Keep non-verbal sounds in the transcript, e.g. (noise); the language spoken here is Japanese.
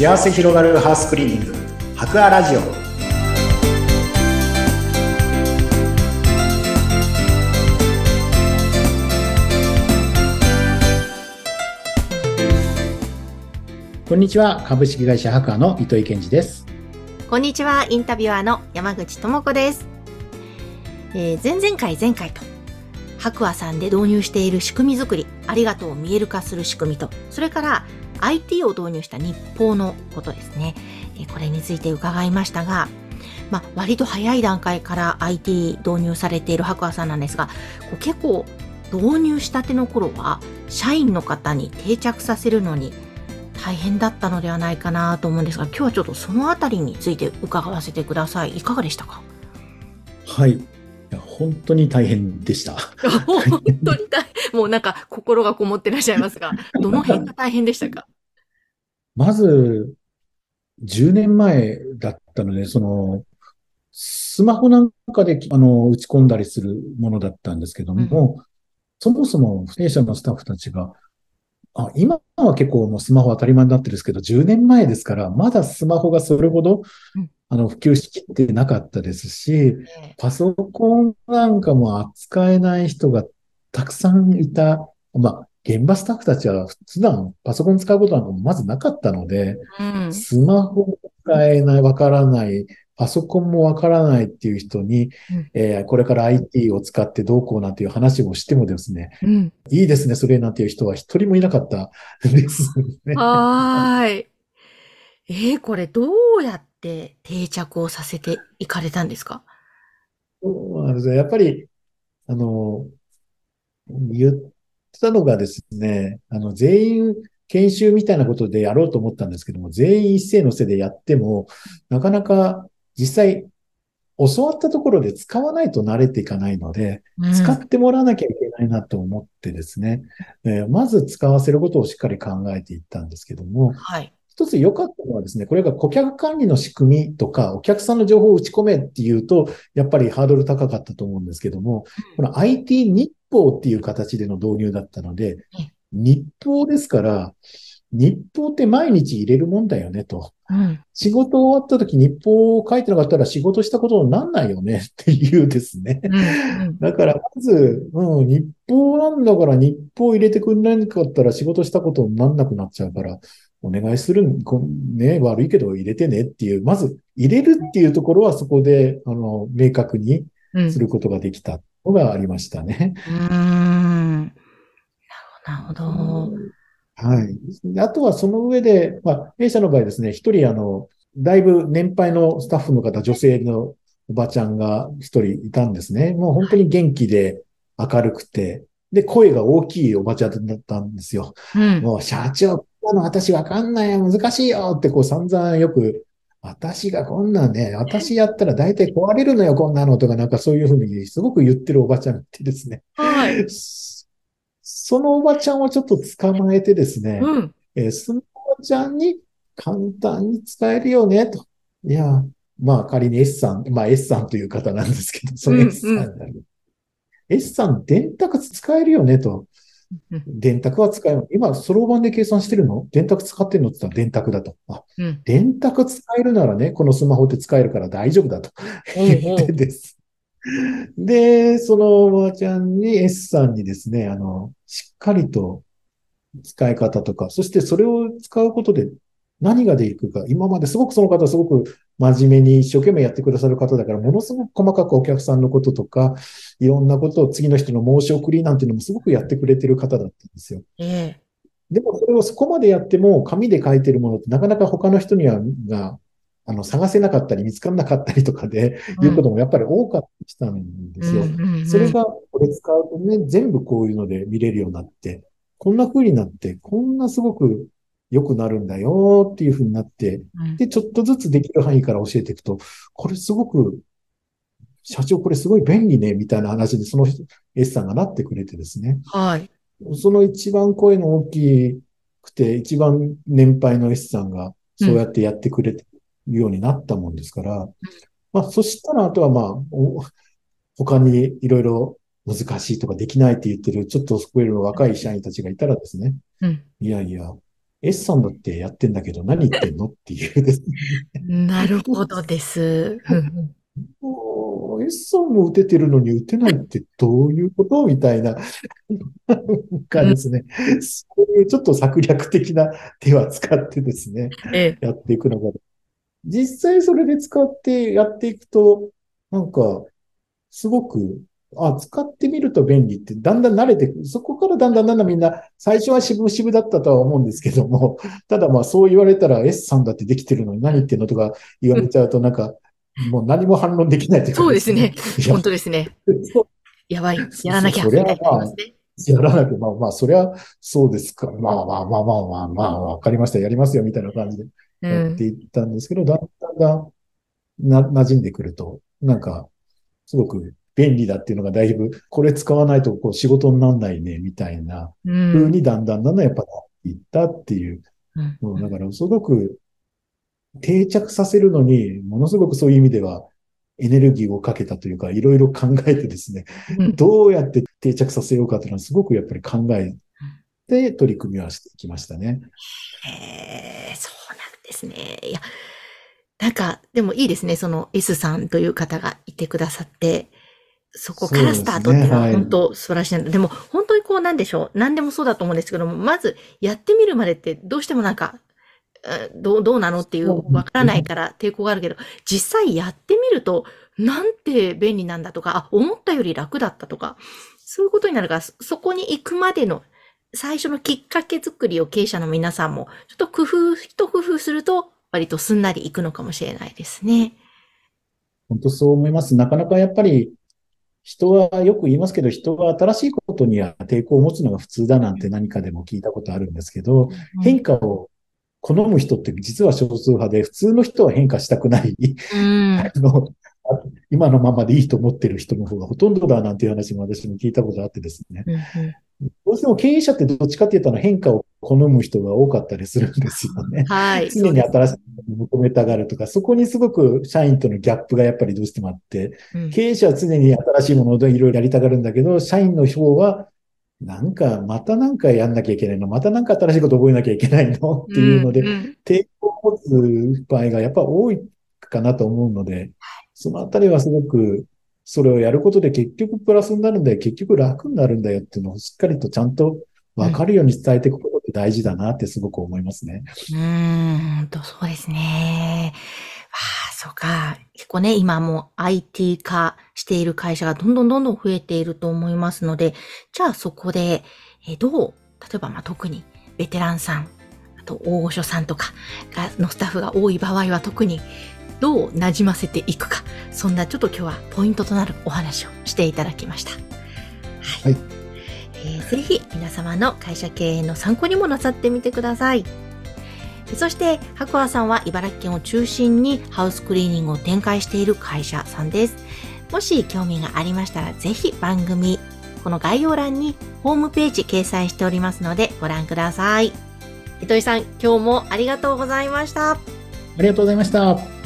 幸せ広がるハウスクリーニング。博アラジオ。こんにちは。株式会社博アの糸井健二です。こんにちは。インタビュアーの山口智子です、えー、前々回前回と白亜さんで導入している仕組み作り、ありがとうを見える化する仕組みと、それから IT を導入した日報のことですね。これについて伺いましたが、まあ、割と早い段階から IT 導入されている白亜さんなんですが、結構導入したての頃は、社員の方に定着させるのに大変だったのではないかなと思うんですが、今日はちょっとそのあたりについて伺わせてください。いかがでしたか？はい。本当に大変でした。(laughs) 本当に大変。もうなんか心がこもってらっしゃいますが、(laughs) どの辺が大変でしたか？まず、10年前だったので、その、スマホなんかであの打ち込んだりするものだったんですけども、うん、そもそも弊社のスタッフたちが、あ今は結構もうスマホ当たり前になってるんですけど、10年前ですから、まだスマホがそれほど、あの、普及しきってなかったですし、パソコンなんかも扱えない人がたくさんいた。まあ、現場スタッフたちは普段パソコン使うことなんかもまずなかったので、うん、スマホ使えない、わからない、パソコンもわからないっていう人に、うん、えー、これから IT を使ってどうこうなんていう話をしてもですね、うん、いいですね、それなんていう人は一人もいなかったですね。はい。えー、これどうやって定着をさせていかれたんですか？そうなんですね。やっぱり、あの、言ったのがですね、あの、全員研修みたいなことでやろうと思ったんですけども、全員一斉のせでやっても、なかなか実際、教わったところで使わないと慣れていかないので、うん、使ってもらわなきゃいけないなと思ってですね、えー、まず使わせることをしっかり考えていったんですけども、はい、一つ良かったのはですね、これが顧客管理の仕組みとか、お客さんの情報を打ち込めっていうと、やっぱりハードル高かったと思うんですけども、この IT 日報っていう形での導入だったので、日報ですから、日報って毎日入れるもんだよねと。うん、仕事終わった時日報を書いてなかったら仕事したことになんないよね (laughs) っていうですね。うんうん、だからまず、うん、日報なんだから日報入れてくんないかったら仕事したことになんなくなっちゃうから、お願いする、ね、悪いけど入れてねっていう、まず入れるっていうところはそこで、あの、明確にすることができたのがありましたね。うん。うんなるほど。はい。あとはその上で、まあ、弊社の場合ですね、一人あの、だいぶ年配のスタッフの方、女性のおばちゃんが一人いたんですね。もう本当に元気で明るくて、で、声が大きいおばちゃんだったんですよ。うん、もう社長、なの私わかんないよ、難しいよってこう散々よく、私がこんなんね、(laughs) 私やったら大体壊れるのよ、(laughs) こんなのとかなんかそういうふうにすごく言ってるおばちゃんってですね。はい。(laughs) そのおばちゃんをちょっと捕まえてですね、うん、えー、そのおばちゃんに簡単に使えるよね、と。いや、まあ仮に S さん、まあ S さんという方なんですけど、その S さん。うんうん S さん、電卓使えるよねと。電卓は使える。今、そろばんで計算してるの？電卓使ってるのって言ったら電卓だと。あ、うん、電卓使えるならね、このスマホって使えるから大丈夫だと言ってです。で、そのおばあちゃんに S さんにですね、あの、しっかりと使い方とか、そしてそれを使うことで何ができるか、今まですごくその方すごく真面目に一生懸命やってくださる方だから、ものすごく細かくお客さんのこととか、いろんなことを次の人の申し送りなんていうのもすごくやってくれてる方だったんですよ。ええでもそれをそこまでやっても、紙で書いてるものってなかなか他の人には、が、あの、探せなかったり見つからなかったりとかで、うん、いうこともやっぱり多かったんですよ。それが、これ使うとね、全部こういうので見れるようになって、こんな風になって、こんなすごく良くなるんだよっていう風になって、で、ちょっとずつできる範囲から教えていくと、これすごく、社長これすごい便利ね、みたいな話でその S さんがなってくれてですね。はい。その一番声の大きくて、一番年配の S さんがそうやってやってくれてるようになったもんですから、うん、まあ、そしたらあとはまあ、他にいろいろ難しいとかできないって言ってる、ちょっとスクエルの若い社員たちがいたらですね、うん、いやいや、S さんだってやってんだけど何言ってんのっていうですね。(laughs) なるほどです。S さんも打ててるのに打てないってどういうことみたいな、かですね、そういうちょっと策略的な手は使ってですね、ええ、やっていくのが、実際それで使ってやっていくと、なんか、すごくあ、使ってみると便利ってだんだん慣れてくる。そこからだんだんだんだんみんな、最初は渋々だったとは思うんですけども、ただまあそう言われたら S さんだってできてるのに何言ってんのとか言われちゃうとなんか、もう何も反論できないというか、ね、そうですね。本当ですね。やばい。やらなきゃ。それはまあ、やらなきゃ、まあまあ、そりゃそうですか。まあまあまあまあまあまあ、わかりました。やりますよ、みたいな感じでやっていったんですけど、うん、だんだんだんな馴染んでくると、なんか、すごく便利だっていうのがだいぶ、これ使わないとこう仕事になんないね、みたいな風にだんだんだんだんやっぱなっていったっていう。うん、だからすごく定着させるのに、ものすごくそういう意味ではエネルギーをかけたというか、いろいろ考えてですね、うん、どうやって定着させようかというのはすごくやっぱり考えて取り組みはしていきましたね。へえ、そうなんですね。いや、なんか、でもいいですね。その S さんという方がいてくださって、そこからスタートっていうのは本当素晴らしいで、ねはい、でも本当にこうなんでしょう。何でもそうだと思うんですけども、まずやってみるまでってどうしてもなんか、どう、どうなのっていうわからないから抵抗があるけど、実際やってみると、なんて便利なんだとか、あ、思ったより楽だったとか、そういうことになるから、そこに行くまでの最初のきっかけ作りを経営者の皆さんも、ちょっと工夫、一工夫すると、割とすんなり行くのかもしれないですね。本当そう思います。なかなかやっぱり人はよく言いますけど、人は新しいことには抵抗を持つのが普通だなんて何かでも聞いたことあるんですけど、変化を好む人って実は少数派で、普通の人は変化したくない。うん、(laughs) あの今のままでいいと思ってる人の方がほとんどだなんていう話も私も聞いたことあってですね。どうしても経営者ってどっちかっていうと変化を好む人が多かったりするんですよね。(laughs) はい。(laughs) 常に新しいものを求めたがるとか、そこにすごく社員とのギャップがやっぱりどうしてもあって、うん、経営者は常に新しいものをいろいろやりたがるんだけど、社員の方は、なんか、またなんかやんなきゃいけないの、またなんか新しいこと覚えなきゃいけないのっていうので、うんうん、抵抗を持つ場合がやっぱ多いかなと思うので、そのあたりはすごくそれをやることで結局プラスになるんだよ、結局楽になるんだよっていうのをしっかりとちゃんと分かるように伝えていくこと大事だなってすごく思いますね。うん、とそうですね。ああ、そうか。結構ね、今も IT 化している会社がどんどんどんどん増えていると思いますので、じゃあそこで、えどう、例えばまあ特にベテランさん、あと大御所さんとかがのスタッフが多い場合は特にどう馴染ませていくか、そんなちょっと今日はポイントとなるお話をしていただきました。はい。はい、えー、ぜひ皆様の会社経営の参考にもなさってみてください。そして、白亜さんは茨城県を中心にハウスクリーニングを展開している会社さんです。もし興味がありましたら、ぜひ番組、この概要欄にホームページ掲載しておりますのでご覧ください。糸井さん、今日もありがとうございました。ありがとうございました。